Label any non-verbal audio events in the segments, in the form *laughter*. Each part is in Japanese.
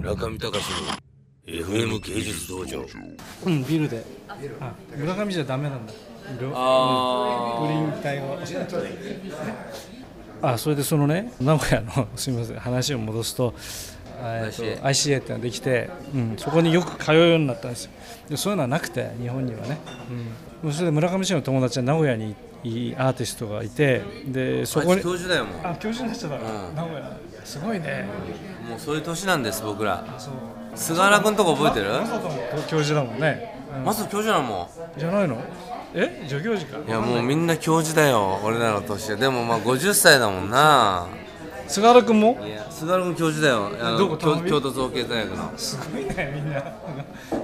村上隆の FM 芸術道場。うんビルで。あ村上じゃダメなんだ。色。あプリン体を。あそれでそのね名古屋のすみません話を戻すと ICA ってのができて、うん、そこによく通うようになったんですよ。でそういうのはなくて日本にはね、うん、それで村上市の友達は名古屋にいいアーティストがいてでそこに教授だよもう。あ教授になっちゃった、うん。名古屋。すごいね。もうそういう年なんです僕ら。菅原君とこ覚えてる？教授だもんね、うん。まず教授なのもじゃないの？え？助教授か。いやもうみんな教授だよ。俺らの年はでもまあ50歳だもんな菅原君も？いや菅原君教授だよ。あのどこ京玉美京都造形大学の。すごいねみんな。っ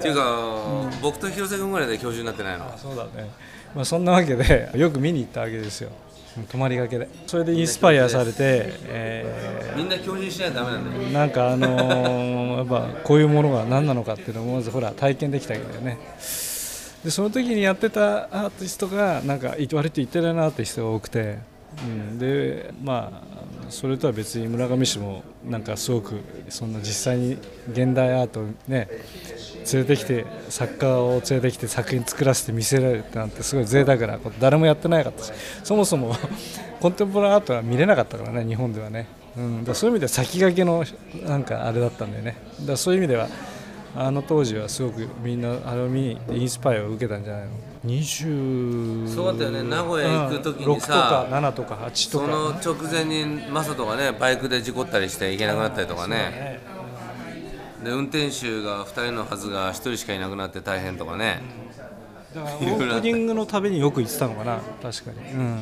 ていうか、僕と広瀬君ぐらいで教授になってないの。そうだね、まあ、そんなわけで *laughs* よく見に行ったわけですよ。泊まりがけで。それでインスパイアされて、えみんな教授にしないとダメなんだよ。ーなんかあのー *laughs* やっぱこういうものが何なのかっていうのをまずほら体験できたわけだよね。でその時にやってたアーティストがなんか割と言ってるなアーティストが多くて、うん、でまあそれとは別に村上市もなんかすごくそんな実際に現代アートをね連れてきて作家を連れてきて作品作らせて見せられるなんてすごい贅沢なこと誰もやってなかったしそもそも *laughs* コンテンポラーアートは見れなかったからね日本ではね、うん、だそういう意味では先駆けのなんかあれだったんだよね。だそういう意味ではあの当時はすごくみんなあれを見にインスパイアを受けたんじゃないの？20そうだったよね。名古屋行く時にさ6とか7とか8とか。その直前にマサトがねバイクで事故ったりして行けなくなったりとかね。ね。で運転手が2人のはずが1人しかいなくなって大変とかね。だから *laughs* オープニングのためによく行ってたのかな確かに、うん、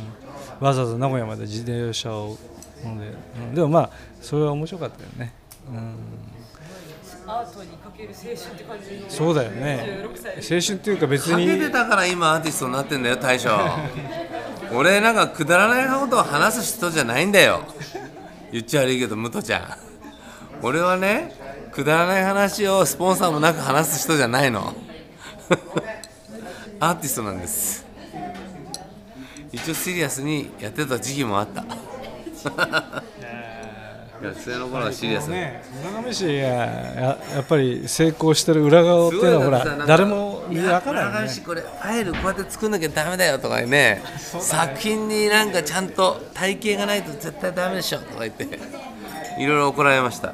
わざわざ名古屋まで自転車を飲んで、うん。でもまあそれは面白かったよね、うん、アートにかける青春って感じの。そうだよね。16歳青春っていうか別かけてにたから今アーティストになってんだよ大将。俺なんかくだらないことを話す人じゃないんだよ。言っちゃ悪いけど武藤ちゃん。俺はねくだらない話をスポンサーもなく話す人じゃないの。*laughs* アーティストなんです。一応シリアスにやってた時期もあった *laughs* 学生の頃はシリアス。にね村上市がややっぱり成功してる裏側っていうのはほら誰もい分やからないよね村上市これファイルこうやって作んなきゃダメだよとかね。作品になんかちゃんと体型がないと絶対ダメでしょとか言って *laughs* いろいろ怒られました。い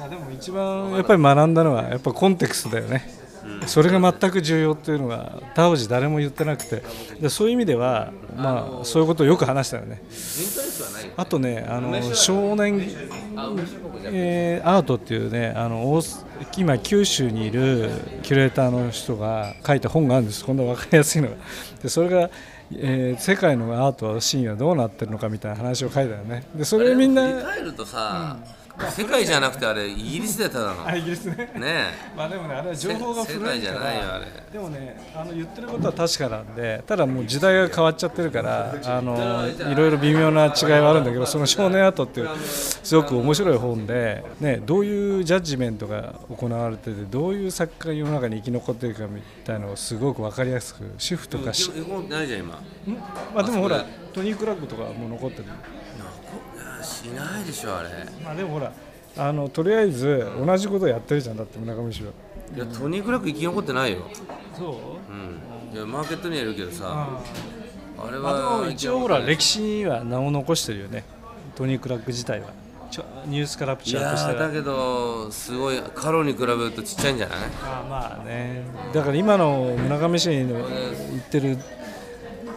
やでも一番やっぱり学んだのはやっぱコンテクストだよね、それが全く重要っていうのが当時誰も言ってなくて。でそういう意味では、まあ、そういうことをよく話したよね。あとねあの少年、えーアートっていうねあの今九州にいるキュレーターの人が書いた本があるんです。こんな分かりやすいのが。でそれがえー世界のアートシーンはどうなってるのかみたいな話を書いたよね。でそれみんな振り返るとさ、世界じゃなくてあれイギリスでただろあイギリスね。ねまあでもねあれは情報が世古いか界じゃないよあられ。でもねあの言ってることは確かなんでただもう時代が変わっちゃってるからあのいろいろ微妙な違いはあるんだけどその少年アートっていうすごく面白い本で、ね、どういうジャッジメントが行われててどういう作家が世の中に生き残ってるかみたいなのをすごく分かりやすく主婦とかし、ないじゃん今。まあ、でもほらトニー・クラックとかもう残ってるしないでしょあれ。まあでもほらあのとりあえず同じことやってるじゃんだって村上氏はいやトニー・クラック生き残ってないよ。そう？うん。いやマーケットにはいるけどさああれはも一応ほら歴史には名を残してるよね。トニー・クラック自体は。ちょニュースカラプいチャーとしては。やーだけどすごいカロに比べるとちっちゃいんじゃない？あまあね。だから今の村上市の言ってる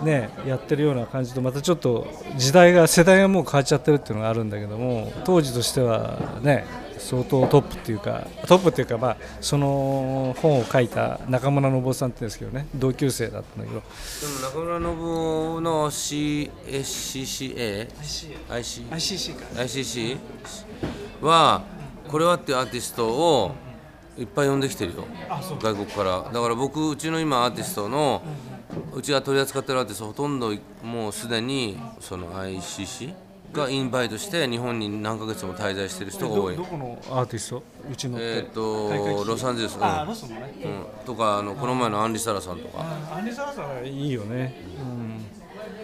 ねやってるような感じとまたちょっと時代が世代がもう変わっちゃってるっていうのがあるんだけども当時としてはね相当トップっていうかトップっていうかまあその本を書いた中村信夫さんって言うんですけどね同級生だったんだけど。でも中村信夫の CSCCA IC ICC か ICC はこれはっていうアーティストをいっぱい呼んできてるよ。外国から。だから僕うちの今アーティストのうちが取り扱ってるアーティストほとんどもうすでにその ICC が invite して日本に何ヶ月も滞在してる人が多い。どどこのアーティスト？うちのえっとロサンゼルス。うんあロスもね。うん。とかあのこの前のアンリ・サラさんとか。あアンリサラさんはいいよね。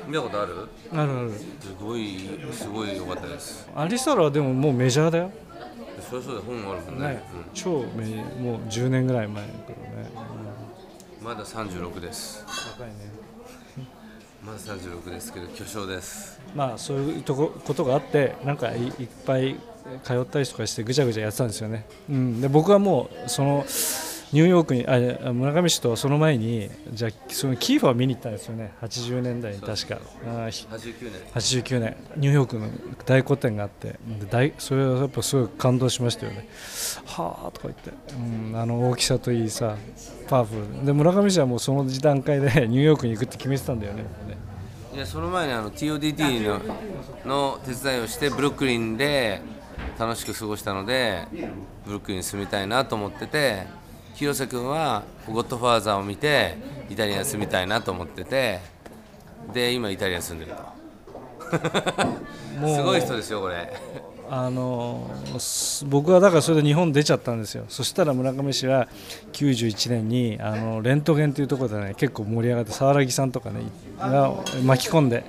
見たことある？うんあるある。すごいすごい良かったです。アンリサラはでももうメジャーだよ。そりゃそうだ本あるもんね。ね、超名もう10年ぐらい前だからまだ36です。若いね。*laughs* まだ36ですけど巨匠です。まあそういうとこことがあってなんかいいっぱい通ったりとかしてぐちゃぐちゃやってたんですよね、うん、で僕はもうそのニューヨークにあ村上市とその前にじゃあそのキーファーを見に行ったんですよね。80年代に確か。あひ89年。89年。ニューヨークの大個展があって。で大それはやっぱすごい感動しましたよね。はあとか言って、うん、あの大きさといいさパワフル。で村上市はもうその時段階で *laughs* ニューヨークに行くって決めてたんだよね。いやその前にあの TODT のの手伝いをしてブルックリンで楽しく過ごしたのでブルックリンに住みたいなと思ってて広瀬君は「ゴッドファーザー」を見てイタリアに住みたいなと思っててで今イタリアに住んでると。すごい人ですよこれ。あのす僕はだからそれで日本出ちゃったんですよ。そしたら村上市は91年にあのレントゲンというところでね結構盛り上がって沢木さんとかねが巻き込んで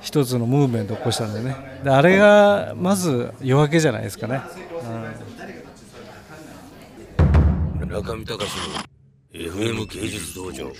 一つのムーブメントを起こしたんだよね。であれがまず夜明けじゃないですかね、中見隆の FM 芸術道場。